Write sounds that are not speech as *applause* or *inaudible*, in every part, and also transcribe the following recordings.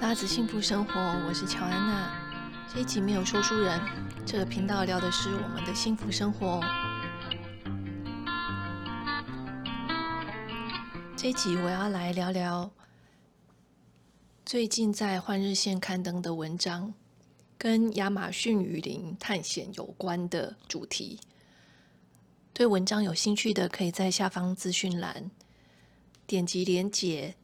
拉子幸福生活，我是乔安娜。这一集没有说书人，这个频道聊的是我们的幸福生活。这一集我要来聊聊最近在《换日线》刊登的文章，跟亚马逊雨林探险有关的主题。对文章有兴趣的，可以在下方资讯栏点击连结。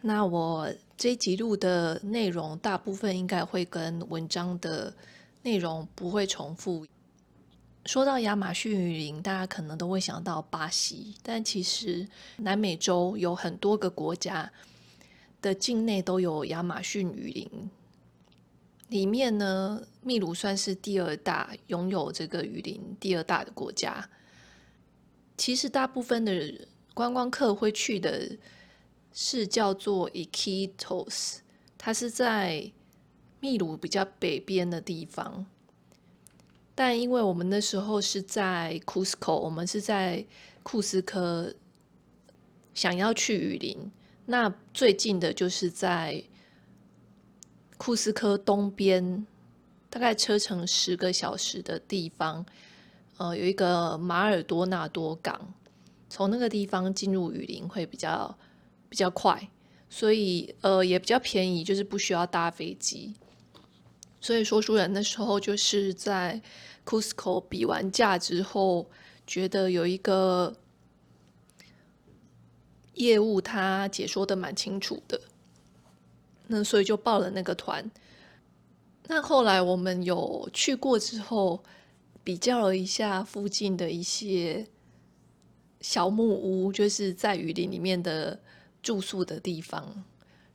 那我这集录的内容，大部分应该会跟文章的内容不会重复。说到亚马逊雨林，大家可能都会想到巴西，但其实南美洲有很多个国家的境内都有亚马逊雨林。里面呢，秘鲁算是第二大，拥有这个雨林第二大的国家。其实大部分的观光客会去的。是叫做 Iquitos，它是在秘鲁比较北边的地方。但因为我们那时候是在 Cusco，我们是在库斯科，想要去雨林，那最近的就是在库斯科东边，大概车程十个小时的地方，呃，有一个马尔多纳多港，从那个地方进入雨林会比较。比较快，所以呃也比较便宜，就是不需要搭飞机。所以说书人那时候就是在 Cusco 比完价之后，觉得有一个业务他解说的蛮清楚的，那所以就报了那个团。那后来我们有去过之后，比较了一下附近的一些小木屋，就是在雨林里面的。住宿的地方，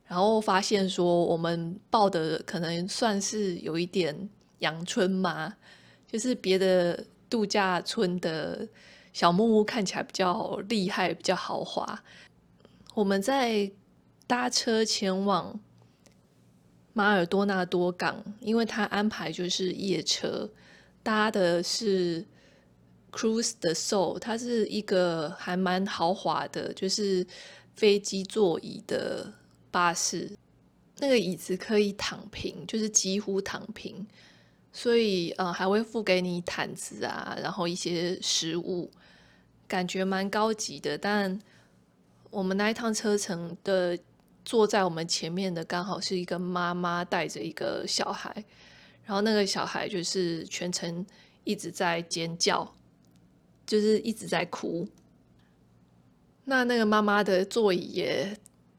然后发现说我们报的可能算是有一点阳春嘛，就是别的度假村的小木屋看起来比较厉害，比较豪华。我们在搭车前往马尔多纳多港，因为他安排就是夜车，搭的是 Cruz del Sol，它是一个还蛮豪华的，就是。飞机座椅的巴士，那个椅子可以躺平，就是几乎躺平，所以呃还会付给你毯子啊，然后一些食物，感觉蛮高级的。但我们那一趟车程的坐在我们前面的刚好是一个妈妈带着一个小孩，然后那个小孩就是全程一直在尖叫，就是一直在哭。那那个妈妈的座椅也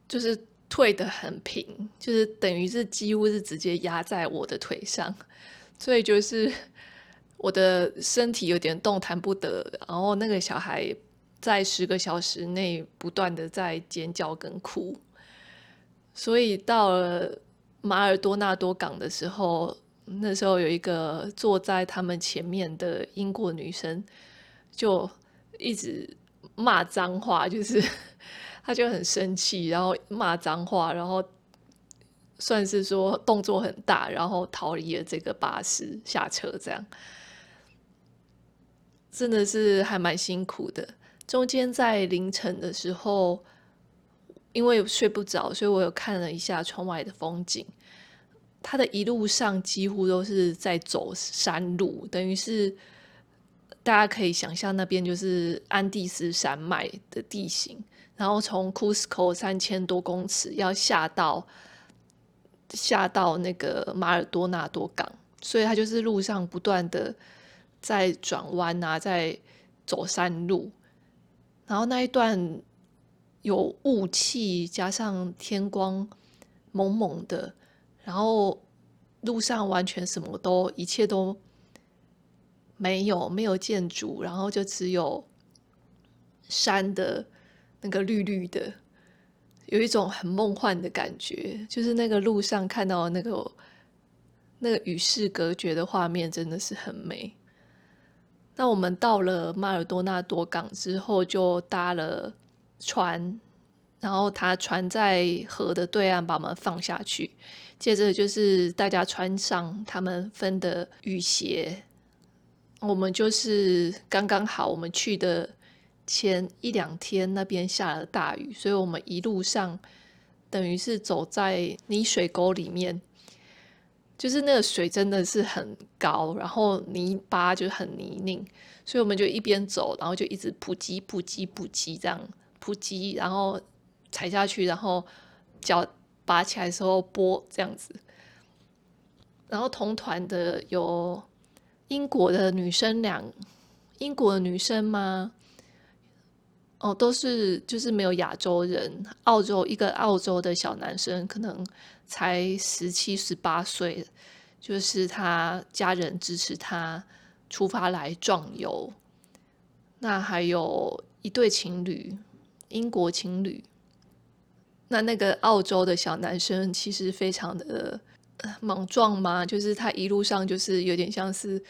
就是退得很平，就是等于是几乎是直接压在我的腿上，*laughs* 所以就是我的身体有点动弹不得。然后那个小孩在十个小时内不断的在尖叫跟哭，所以到了马尔多纳多港的时候，那时候有一个坐在他们前面的英国女生就一直。骂脏话，就是 *laughs* 他就很生气，然后骂脏话，然后算是说动作很大，然后逃离了这个巴士下车，这样真的是还蛮辛苦的。中间在凌晨的时候，因为睡不着，所以我有看了一下窗外的风景。他的一路上几乎都是在走山路，等于是。大家可以想象，那边就是安第斯山脉的地形，然后从 Cusco 三千多公尺要下到下到那个马尔多纳多港，所以它就是路上不断的在转弯啊，在走山路，然后那一段有雾气，加上天光蒙蒙的，然后路上完全什么都一切都。没有，没有建筑，然后就只有山的那个绿绿的，有一种很梦幻的感觉。就是那个路上看到那个那个与世隔绝的画面，真的是很美。那我们到了马尔多纳多港之后，就搭了船，然后他船在河的对岸把我们放下去，接着就是大家穿上他们分的雨鞋。我们就是刚刚好，我们去的前一两天那边下了大雨，所以我们一路上等于是走在泥水沟里面，就是那个水真的是很高，然后泥巴就很泥泞，所以我们就一边走，然后就一直扑击扑击扑击这样扑击，然后踩下去，然后脚拔起来的时候拨这样子。然后同团的有英国的女生两，英国的女生吗？哦，都是就是没有亚洲人，澳洲一个澳洲的小男生，可能才十七十八岁，就是他家人支持他出发来壮游。那还有一对情侣，英国情侣。那那个澳洲的小男生其实非常的莽撞嘛，就是他一路上就是有点像是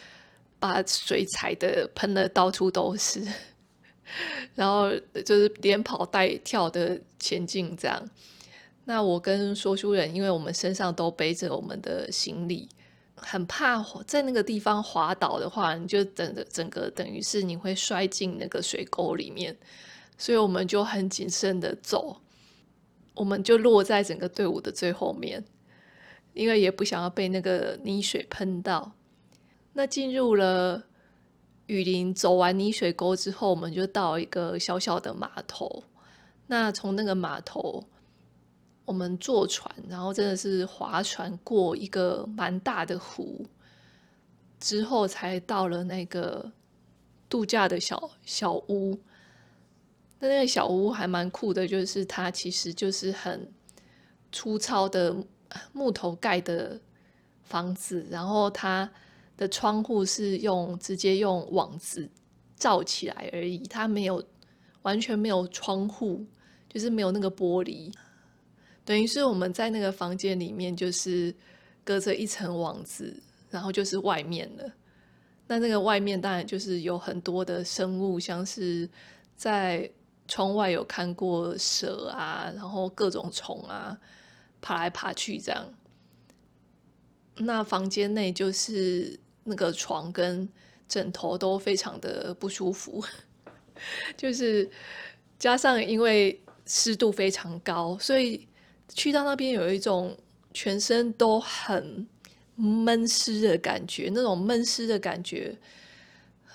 把水踩的喷的到处都是。*laughs* 然后就是连跑带跳的前进，这样。那我跟说书人，因为我们身上都背着我们的行李，很怕在那个地方滑倒的话，你就整个整个等于是你会摔进那个水沟里面，所以我们就很谨慎的走，我们就落在整个队伍的最后面，因为也不想要被那个泥水喷到。那进入了。雨林走完泥水沟之后，我们就到一个小小的码头。那从那个码头，我们坐船，然后真的是划船过一个蛮大的湖，之后才到了那个度假的小小屋。那那个小屋还蛮酷的，就是它其实就是很粗糙的木头盖的房子，然后它。的窗户是用直接用网子罩起来而已，它没有完全没有窗户，就是没有那个玻璃，等于是我们在那个房间里面就是隔着一层网子，然后就是外面了。那那个外面当然就是有很多的生物，像是在窗外有看过蛇啊，然后各种虫啊爬来爬去这样。那房间内就是。那个床跟枕头都非常的不舒服，*laughs* 就是加上因为湿度非常高，所以去到那边有一种全身都很闷湿的感觉。那种闷湿的感觉，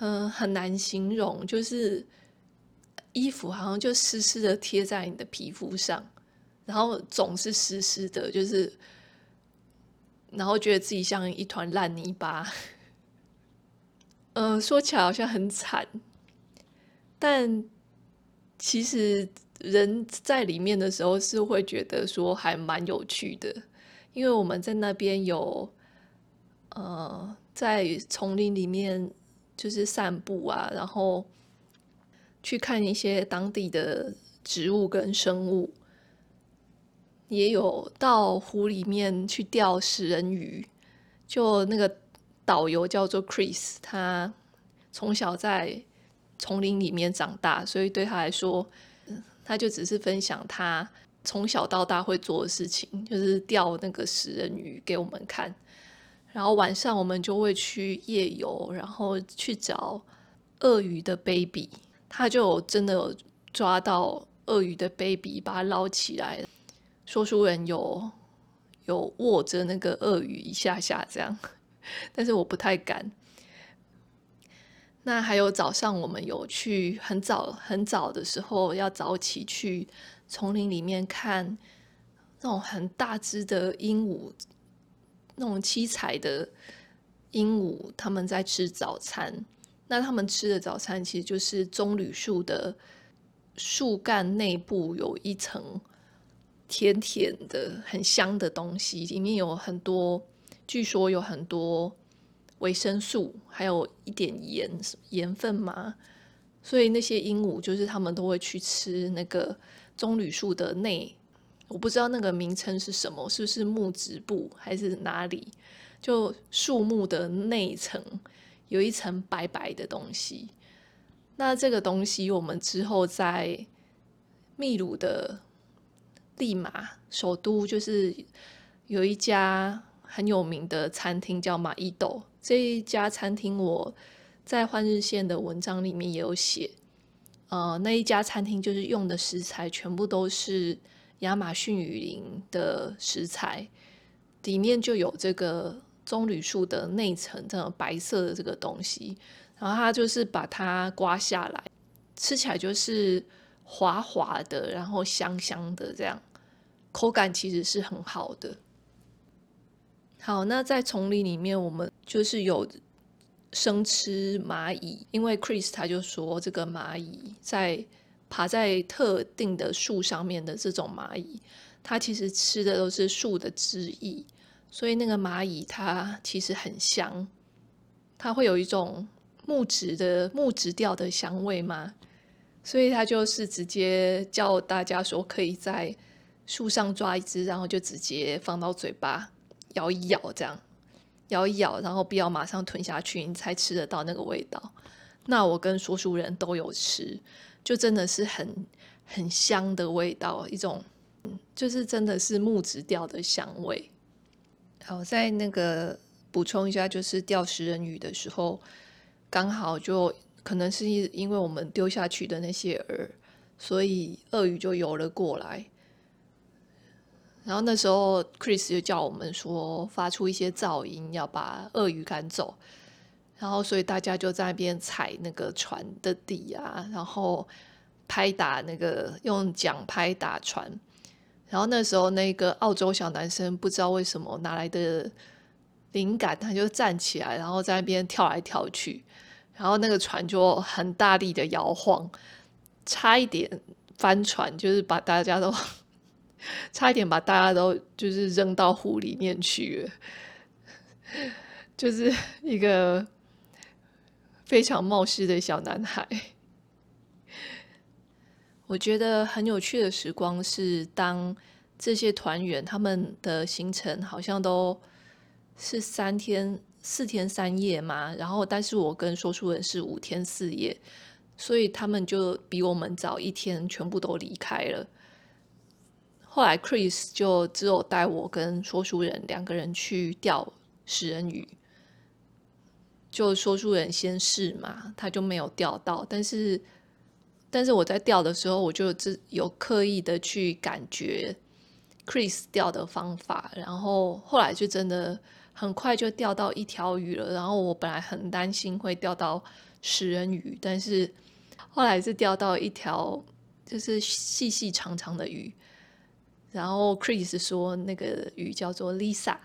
嗯，很难形容，就是衣服好像就湿湿的贴在你的皮肤上，然后总是湿湿的，就是然后觉得自己像一团烂泥巴。嗯、说起来好像很惨，但其实人在里面的时候是会觉得说还蛮有趣的，因为我们在那边有呃在丛林里面就是散步啊，然后去看一些当地的植物跟生物，也有到湖里面去钓食人鱼，就那个。导游叫做 Chris，他从小在丛林里面长大，所以对他来说，他就只是分享他从小到大会做的事情，就是钓那个食人鱼给我们看。然后晚上我们就会去夜游，然后去找鳄鱼的 baby，他就真的有抓到鳄鱼的 baby，把它捞起来。说书人有有握着那个鳄鱼一下下这样。*laughs* 但是我不太敢。那还有早上，我们有去很早很早的时候，要早起去丛林里面看那种很大只的鹦鹉，那种七彩的鹦鹉，他们在吃早餐。那他们吃的早餐其实就是棕榈树的树干内部有一层甜甜的、很香的东西，里面有很多。据说有很多维生素，还有一点盐盐分嘛，所以那些鹦鹉就是他们都会去吃那个棕榈树的内，我不知道那个名称是什么，是不是木质部还是哪里？就树木的内层有一层白白的东西。那这个东西我们之后在秘鲁的利马首都，就是有一家。很有名的餐厅叫马伊豆，这一家餐厅我在换日线的文章里面也有写。呃，那一家餐厅就是用的食材全部都是亚马逊雨林的食材，里面就有这个棕榈树的内层，这种白色的这个东西。然后它就是把它刮下来，吃起来就是滑滑的，然后香香的，这样口感其实是很好的。好，那在丛林里面，我们就是有生吃蚂蚁，因为 Chris 他就说，这个蚂蚁在爬在特定的树上面的这种蚂蚁，它其实吃的都是树的汁液，所以那个蚂蚁它其实很香，它会有一种木质的木质调的香味嘛，所以他就是直接叫大家说，可以在树上抓一只，然后就直接放到嘴巴。咬一咬，这样咬一咬，然后不要马上吞下去，你才吃得到那个味道。那我跟说书人都有吃，就真的是很很香的味道，一种就是真的是木质调的香味。好，在那个补充一下，就是钓食人鱼的时候，刚好就可能是因为我们丢下去的那些饵，所以鳄鱼就游了过来。然后那时候，Chris 就叫我们说发出一些噪音，要把鳄鱼赶走。然后，所以大家就在那边踩那个船的底啊，然后拍打那个用桨拍打船。然后那时候，那个澳洲小男生不知道为什么哪来的灵感，他就站起来，然后在那边跳来跳去。然后那个船就很大力的摇晃，差一点翻船，就是把大家都。差一点把大家都就是扔到湖里面去了，就是一个非常冒失的小男孩。我觉得很有趣的时光是，当这些团员他们的行程好像都是三天四天三夜嘛，然后但是我跟说书人是五天四夜，所以他们就比我们早一天全部都离开了。后来，Chris 就只有带我跟说书人两个人去钓食人鱼。就说书人先试嘛，他就没有钓到。但是，但是我在钓的时候，我就自有刻意的去感觉 Chris 钓的方法。然后后来就真的很快就钓到一条鱼了。然后我本来很担心会钓到食人鱼，但是后来是钓到一条就是细细长长的鱼。然后 Chris 说，那个鱼叫做 Lisa，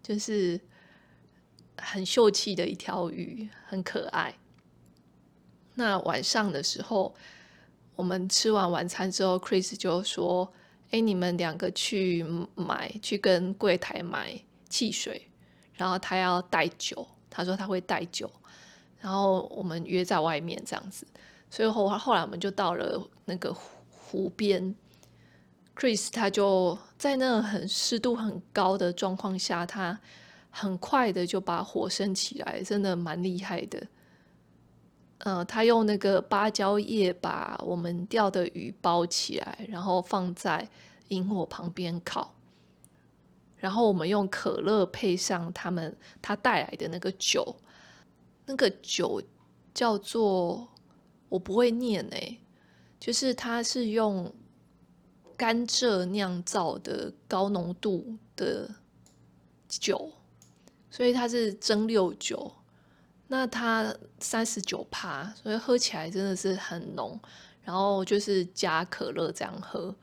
就是很秀气的一条鱼，很可爱。那晚上的时候，我们吃完晚餐之后，Chris 就说：“哎，你们两个去买，去跟柜台买汽水，然后他要带酒，他说他会带酒，然后我们约在外面这样子。所以后后来我们就到了那个湖湖边。” Chris 他就在那很湿度很高的状况下，他很快的就把火生起来，真的蛮厉害的。呃，他用那个芭蕉叶把我们钓的鱼包起来，然后放在萤火旁边烤。然后我们用可乐配上他们他带来的那个酒，那个酒叫做我不会念哎，就是他是用。甘蔗酿造的高浓度的酒，所以它是蒸馏酒。那它三十九趴，所以喝起来真的是很浓。然后就是加可乐这样喝，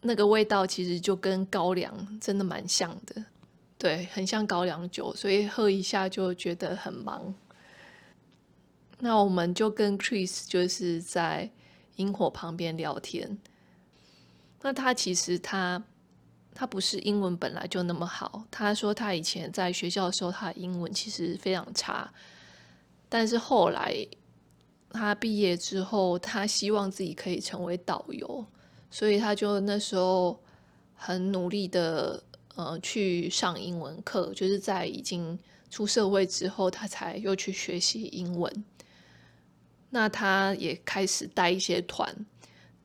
那个味道其实就跟高粱真的蛮像的，对，很像高粱酒，所以喝一下就觉得很忙。那我们就跟 Chris 就是在萤火旁边聊天。那他其实他他不是英文本来就那么好。他说他以前在学校的时候，他的英文其实非常差。但是后来他毕业之后，他希望自己可以成为导游，所以他就那时候很努力的呃去上英文课。就是在已经出社会之后，他才又去学习英文。那他也开始带一些团。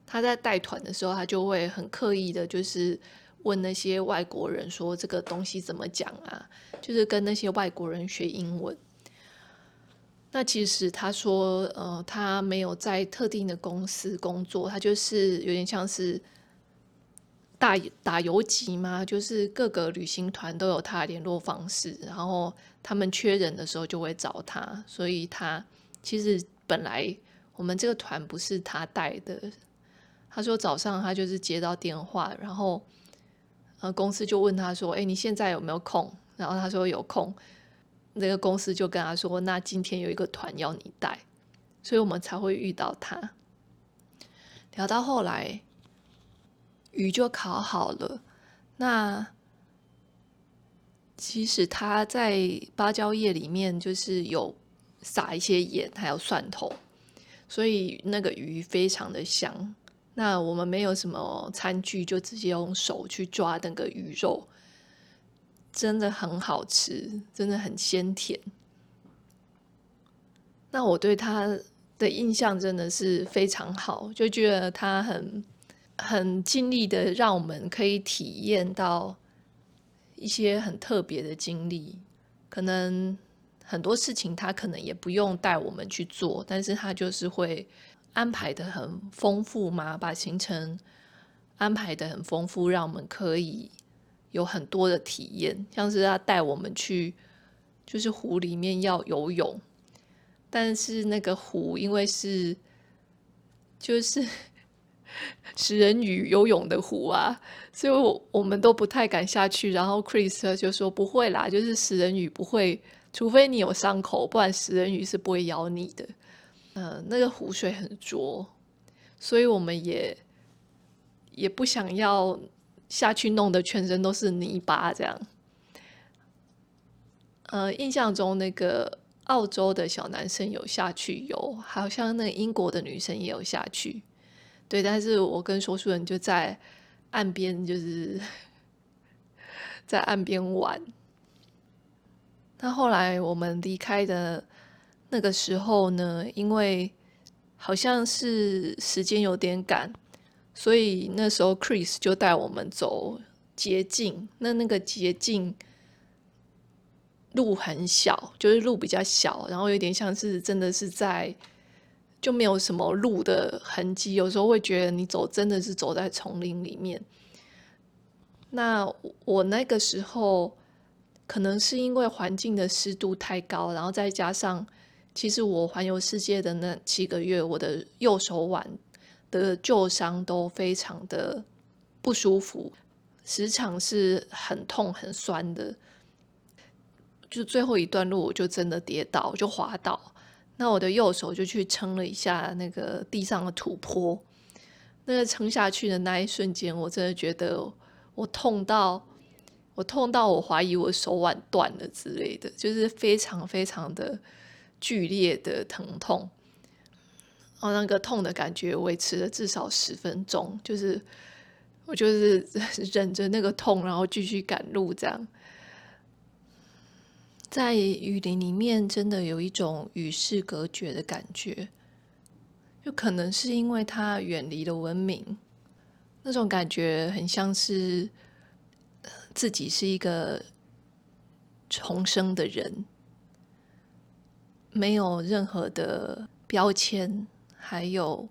他在带团的时候，他就会很刻意的，就是问那些外国人说这个东西怎么讲啊？就是跟那些外国人学英文。那其实他说，呃，他没有在特定的公司工作，他就是有点像是打打游击嘛，就是各个旅行团都有他的联络方式，然后他们缺人的时候就会找他，所以他其实本来我们这个团不是他带的。他说早上他就是接到电话，然后呃公司就问他说：“哎，你现在有没有空？”然后他说有空，那个公司就跟他说：“那今天有一个团要你带。”所以我们才会遇到他。聊到后来。鱼就烤好了。那其实他在芭蕉叶里面就是有撒一些盐，还有蒜头，所以那个鱼非常的香。那我们没有什么餐具，就直接用手去抓那个鱼肉，真的很好吃，真的很鲜甜。那我对他的印象真的是非常好，就觉得他很。很尽力的让我们可以体验到一些很特别的经历，可能很多事情他可能也不用带我们去做，但是他就是会安排的很丰富嘛，把行程安排的很丰富，让我们可以有很多的体验，像是他带我们去就是湖里面要游泳，但是那个湖因为是就是。*laughs* 食人鱼游泳的湖啊，所以我我们都不太敢下去。然后 Chris 就说不会啦，就是食人鱼不会，除非你有伤口，不然食人鱼是不会咬你的。嗯、呃，那个湖水很浊，所以我们也也不想要下去，弄得全身都是泥巴这样。呃，印象中那个澳洲的小男生有下去游，好像那个英国的女生也有下去。对，但是我跟说书人就在岸边，就是 *laughs* 在岸边玩。那后来我们离开的那个时候呢，因为好像是时间有点赶，所以那时候 Chris 就带我们走捷径。那那个捷径路很小，就是路比较小，然后有点像是真的是在。就没有什么路的痕迹，有时候会觉得你走真的是走在丛林里面。那我那个时候可能是因为环境的湿度太高，然后再加上其实我环游世界的那七个月，我的右手腕的旧伤都非常的不舒服，时常是很痛很酸的。就最后一段路，我就真的跌倒，就滑倒。那我的右手就去撑了一下那个地上的土坡，那个撑下去的那一瞬间，我真的觉得我痛到我痛到我怀疑我手腕断了之类的，就是非常非常的剧烈的疼痛。然后那个痛的感觉维持了至少十分钟，就是我就是忍着那个痛，然后继续赶路这样。在雨林里面，真的有一种与世隔绝的感觉，就可能是因为它远离了文明，那种感觉很像是自己是一个重生的人，没有任何的标签，还有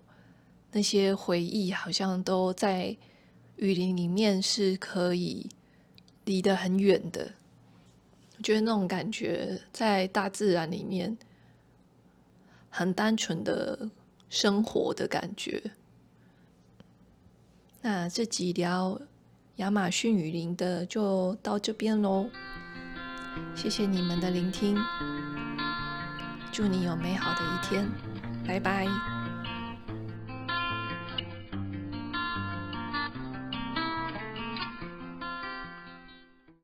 那些回忆，好像都在雨林里面是可以离得很远的。我觉得那种感觉在大自然里面很单纯的生活的感觉。那这几条亚马逊雨林的就到这边喽，谢谢你们的聆听，祝你有美好的一天，拜拜。